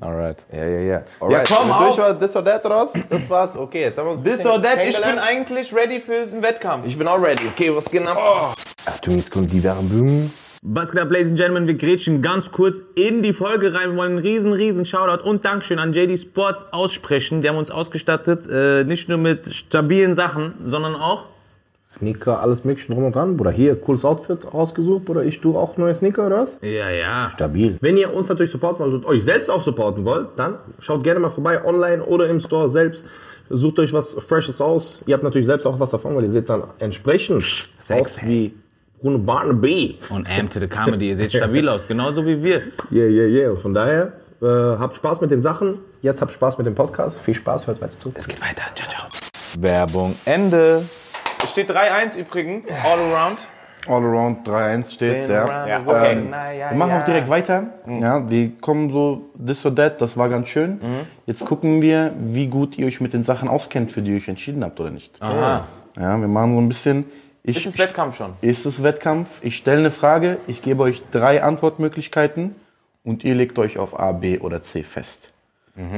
Alright. Ja, ja, ja. Alright, komm, sind wir auf. durch war this or that was? Das war's. Okay, jetzt haben wir uns This or that, ich bin eigentlich ready für den Wettkampf. Ich bin auch ready. Okay, was geht ab? Achtung, jetzt kommt die Werbung. Was geht ab, Ladies and Gentlemen? Wir grätschen ganz kurz in die Folge rein. Wir wollen einen riesen, riesen Shoutout und Dankeschön an JD Sports aussprechen. Die haben uns ausgestattet, äh, nicht nur mit stabilen Sachen, sondern auch Sneaker, alles mögliche drum und dran. Bruder, hier, cooles Outfit rausgesucht. Bruder, ich tue auch neue Sneaker, oder was? Ja, ja. Stabil. Wenn ihr uns natürlich supporten wollt und euch selbst auch supporten wollt, dann schaut gerne mal vorbei, online oder im Store selbst. Sucht euch was Freshes aus. Ihr habt natürlich selbst auch was davon, weil ihr seht dann entsprechend aus wie Bruno Barnaby. Und Am to the Comedy. Ihr seht stabil aus, genauso wie wir. Yeah, yeah, yeah. Von daher, äh, habt Spaß mit den Sachen. Jetzt habt Spaß mit dem Podcast. Viel Spaß, hört weiter zu. Es geht weiter. Ciao, ciao. Werbung Ende. Es steht 3-1 übrigens, all around. All around 3-1 steht ja. Ja, okay. Ähm, wir machen auch direkt weiter. Ja, wir kommen so this or that, das war ganz schön. Jetzt gucken wir, wie gut ihr euch mit den Sachen auskennt, für die ihr euch entschieden habt oder nicht. Aha. Ja, wir machen so ein bisschen. Ich, Ist es Wettkampf schon? Ist es Wettkampf? Ich stelle eine Frage, ich gebe euch drei Antwortmöglichkeiten und ihr legt euch auf A, B oder C fest.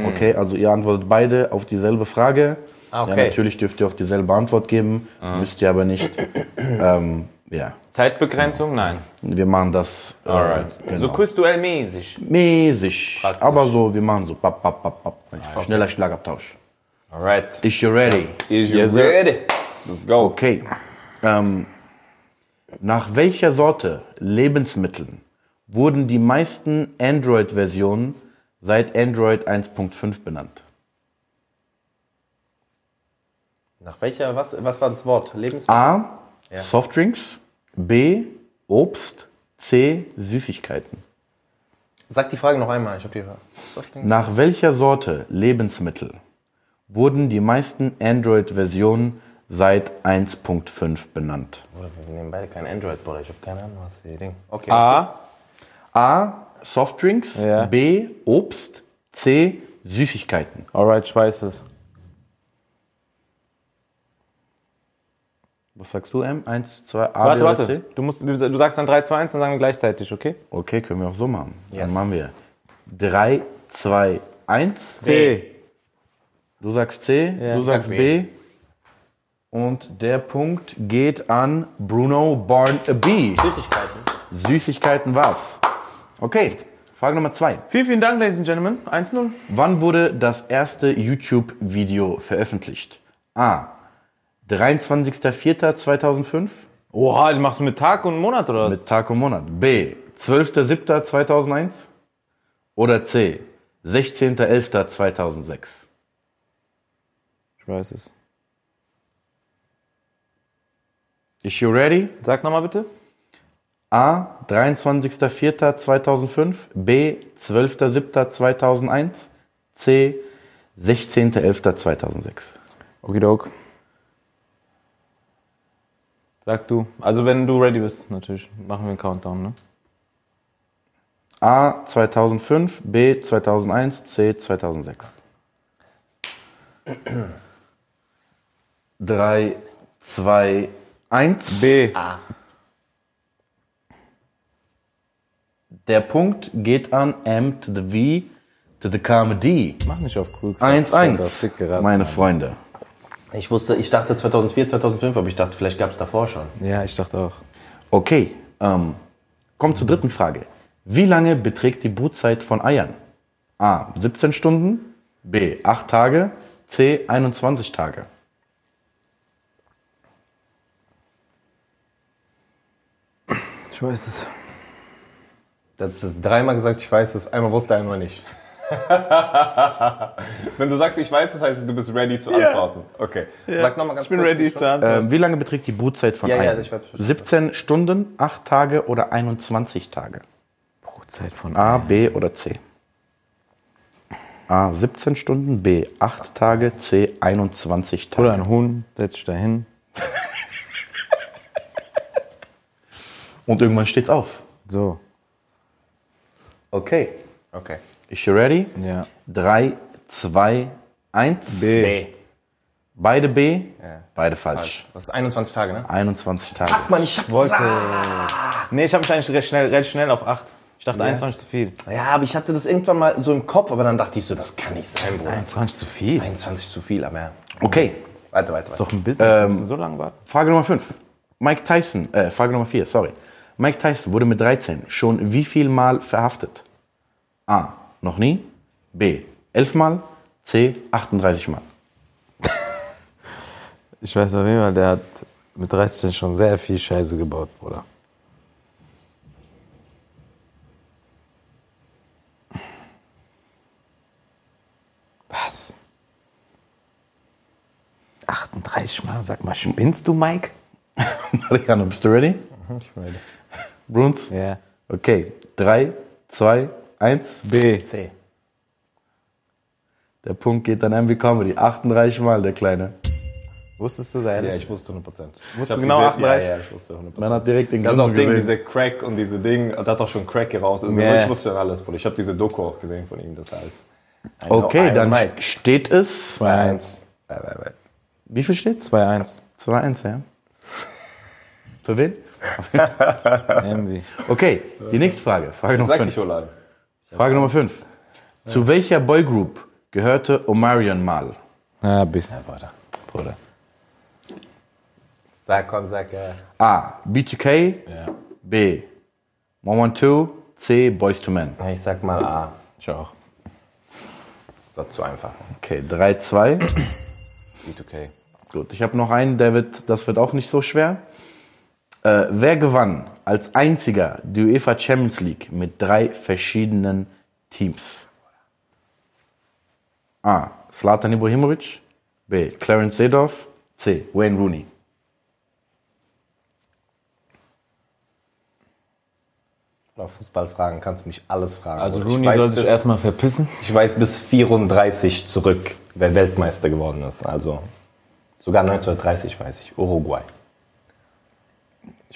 Okay, also ihr antwortet beide auf dieselbe Frage. Ah, okay. Ja, natürlich dürft ihr auch dieselbe Antwort geben, müsst ihr aber nicht. ähm, ja, Zeitbegrenzung? Nein. wir machen das äh, Alright. genau. So Quizduell mäßig. mäßig. Aber so, wir machen so papp, papp, papp, papp. Schneller Schlagabtausch. Alright. Is you ready? Is you Yes, ready? Let's go. Okay. Ähm, nach welcher Sorte Lebensmitteln wurden die meisten Android-Versionen seit Android 1.5 benannt? Nach welcher, was, was war das Wort? Lebensmittel? A. Softdrinks. B. Obst. C. Süßigkeiten. Sag die Frage noch einmal, ich hab die Softdrinks. Nach welcher Sorte Lebensmittel wurden die meisten Android-Versionen seit 1.5 benannt? Wir nehmen beide kein Android, Bruder. Ich hab keine Ahnung, was die Ding. Okay. A. A. Softdrinks. Ja. B. Obst. C. Süßigkeiten. Alright, ich weiß es. Was sagst du, M? 1, 2, A, Warte, B warte. C? Du, musst, du sagst dann 3, 2, 1, dann sagen wir gleichzeitig, okay? Okay, können wir auch so machen. Yes. Dann machen wir 3, 2, 1. C. Du sagst C, Ja. du sagst sag B. Und der Punkt geht an Bruno Barnaby. Süßigkeiten. Süßigkeiten war's. Okay, Frage Nummer 2. Vielen, vielen Dank, Ladies and Gentlemen. 1-0. Wann wurde das erste YouTube-Video veröffentlicht? A. 23.04.2005 Oha, die machst du mit Tag und Monat oder was? mit Tag und Monat. B. 12.07.2001 oder C. 16.11.2006. ich weiß es. Is you ready? Sag nochmal bitte. A. 23.04.2005 B. 12.07.2001 C. 16.11.2006 Okidok. Sag du. Also wenn du ready bist, natürlich. Machen wir einen Countdown, ne? A. 2005 B. 2001 C. 2006 3, 2, 1 B. Der Punkt geht an M to the V to the Comedy. Mach nicht auf cool. 1, Das 1, ist dick geraten, meine. Freunde. Ich wusste, ich dachte 2004, 2005, aber ich dachte, vielleicht gab es davor schon. Ja, ich dachte auch. Okay, ähm, kommt zur dritten Frage. Wie lange beträgt die Brutzeit von Eiern? A. 17 Stunden, B. 8 Tage, C. 21 Tage. Ich weiß es. Das ist dreimal gesagt, ich weiß es, einmal wusste, einmal nicht. Wenn du sagst, ich weiß es, heißt du bist ready zu antworten. Okay. Sag nochmal ganz Ich bin kurz, ready zu antworten. Ähm, wie lange beträgt die Brutzeit von Ja, ja, Eiern? ich weiß, ich weiß. 17 Stunden, 8 Tage oder 21 Tage? Brutzeit von A, B oder C? A. 17 Stunden, B. 8 Tage, C. 21 Tage. Oder ein Huhn, setzt sich da hin. Und irgendwann steht's auf. So. Okay. Okay. Is you ready? Ja. 3, 2, 1. B. B. Beide B, Ja. beide falsch. Das ist 21 Tage, ne? 21 Tage. Mann, ich hab Wollte. Nee, ich habe mich eigentlich recht schnell, recht schnell auf 8. Ich dachte 21 zu viel. Ja, aber ich hatte das irgendwann mal so im Kopf, aber dann dachte ich so, das kann nicht sein, Bruder. 21 zu viel? 21 zu viel, aber ja. Okay, Weiter, weiter, Ist doch ein Business, wir müssen so lange warten. Frage Nummer 5. Mike Tyson, äh, Frage Nummer 4, sorry. Mike Tyson wurde mit 13 schon wie viel Mal verhaftet? A. Noch nie. B. 11 Mal. C. 38 Mal. Ich weiß auf jeden Fall, der hat mit 13 schon sehr viel Scheiße gebaut, Bruder. Was? 38 Mal? Sag mal, spinnst du, Mike? Mariano, bist du ready? Ich bin ready. Bruns? Ja. Okay. 3, 2, 1. B. C. Der Punkt geht an MV Comedy. 38 Mal, der Kleine. Wusstest du, sei Ja, ich wusste 100%. Wusstest Ich du genau diese, 38? Ja, ja, ich wusste 100%. Man hat direkt den ist auch Ding, diese Crack und diese Ding, der hat auch schon Crack geraucht. Also Ja. Ich wusste schon alles, Bruder. Ich habe diese Doku auch gesehen von ihm, deshalb. I Okay, dann Mike. steht es. 2-1. Äh, äh, äh. Wie viel steht's? 2-1. 2-1, ja. Für wen? Envy. Okay, die nächste Frage. Frage Nummer Sag 5. dich, Olan. Frage Nummer 5. Zu welcher Boygroup gehörte Omarion mal? Ja, bisschen. Ja, Bruder. Bruder. Sag, komm, sag, äh. A. B2K. Ja. B. 112. C. Boys to Men. Ich sag mal A. Ich auch. Ist doch zu einfach. Okay, 3-2. B2K. Gut, ich habe noch einen, der wird, das wird auch nicht so schwer. Äh, wer gewann als einziger die UEFA Champions League mit drei verschiedenen Teams? A. Zlatan Ibrahimovic. B. Clarence Seedorf. C. Wayne Rooney. Auf Fußballfragen kannst du mich alles fragen. Also. Ich Rooney weiß soll sich bis- erstmal verpissen. Ich weiß bis 34 zurück, wer Weltmeister geworden ist. Also sogar 1930 weiß ich. Uruguay.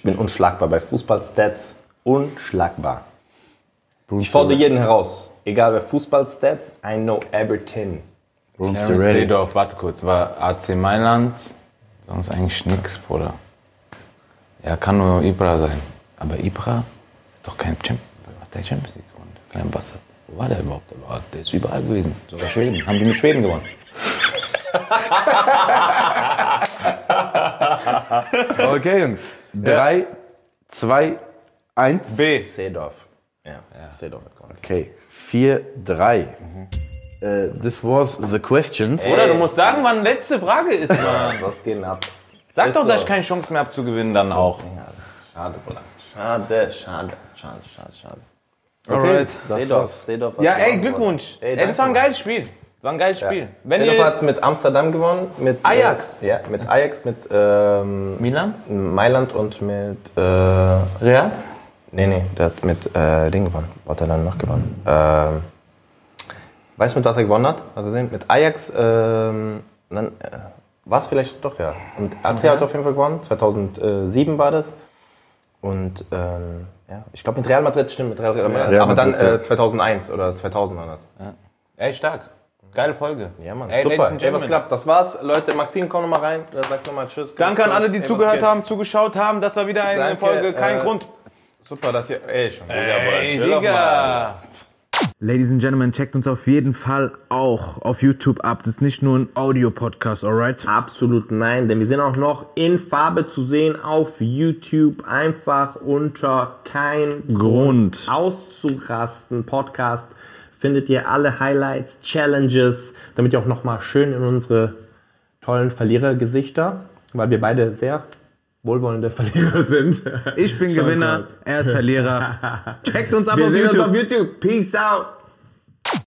Ich bin unschlagbar bei Fußballstats. Unschlagbar. Ich fordere jeden heraus. Egal wer Fußballstats, I know everything. Ready? Seedorf, warte kurz, war AC Mailand, sonst eigentlich nix, Bruder. Ja, kann nur Ibra sein. Aber Ibra hat doch kein Champions, hat der Champions League gewonnen. Klein Wasser. Wo war der überhaupt? Der, war, der ist überall gewesen. Sogar Schweden. Haben die mit Schweden gewonnen? Okay, Jungs. 3, 2, 1. B. Seedorf. Ja, Seedorf hat gewonnen. Okay, 4, 3. Äh, this was the questions. Oder du musst sagen, wann letzte Frage ist, Mann. Was geht denn ab? Sag Ist doch, so. dass ich keine Chance mehr habe zu gewinnen dann auch. Schade, Bruder. Schade, schade, schade, schade, schade. Alright. Seedorf, Seedorf hat Ja, ey, Glückwunsch. Bruder. Ey, das war ein geiles Spiel. Das war ein geiles Spiel. Wenn Seedorf hat mit Amsterdam gewonnen. Mit, Ajax. Äh, ja, mit Ajax, mit ähm, Milan? Mailand und mit. Äh, Real? nee, nee, der hat mit äh, Ding gewonnen. Was hat er dann noch gewonnen? Ähm, weißt du, mit was er gewonnen hat? Also mit Ajax. Ähm, dann, äh, war es vielleicht doch, ja. Und AC hat auf jeden Fall gewonnen. 2007 war das. Und ähm, ja, ich glaube mit Real Madrid stimmt, mit Real, Real Madrid. Real aber dann Madrid, ja. äh, 2001 oder 2000 war das. Ey, stark. Geile Folge. Ja, Mann, Ey, super. Ladies and Ey, was Gentlemen. klappt? Das war's. Leute, Maxim, komm nochmal rein. Sagt nochmal Tschüss. Danke an alle, die Ey, zugehört haben, zugeschaut haben. Das war wieder eine Danke, Folge. Kein äh, Grund. Super, dass ihr. Ey, schon. Ey, mal. Digga. Ladies and Gentlemen, checkt uns auf jeden Fall auch auf YouTube ab. Das ist nicht nur ein Audio-Podcast, alright? Absolut nein, denn wir sind auch noch in Farbe zu sehen auf YouTube. Einfach unter kein Grund. auszurasten. Podcast findet ihr alle Highlights, Challenges, damit ihr auch nochmal schön in unsere tollen Verlierergesichter, weil wir beide sehr wohlwollende Verlierer sind. Ich bin Gewinner, er ist Verlierer. Checkt uns ab Wir auf sehen uns YouTube. auf YouTube. Peace out.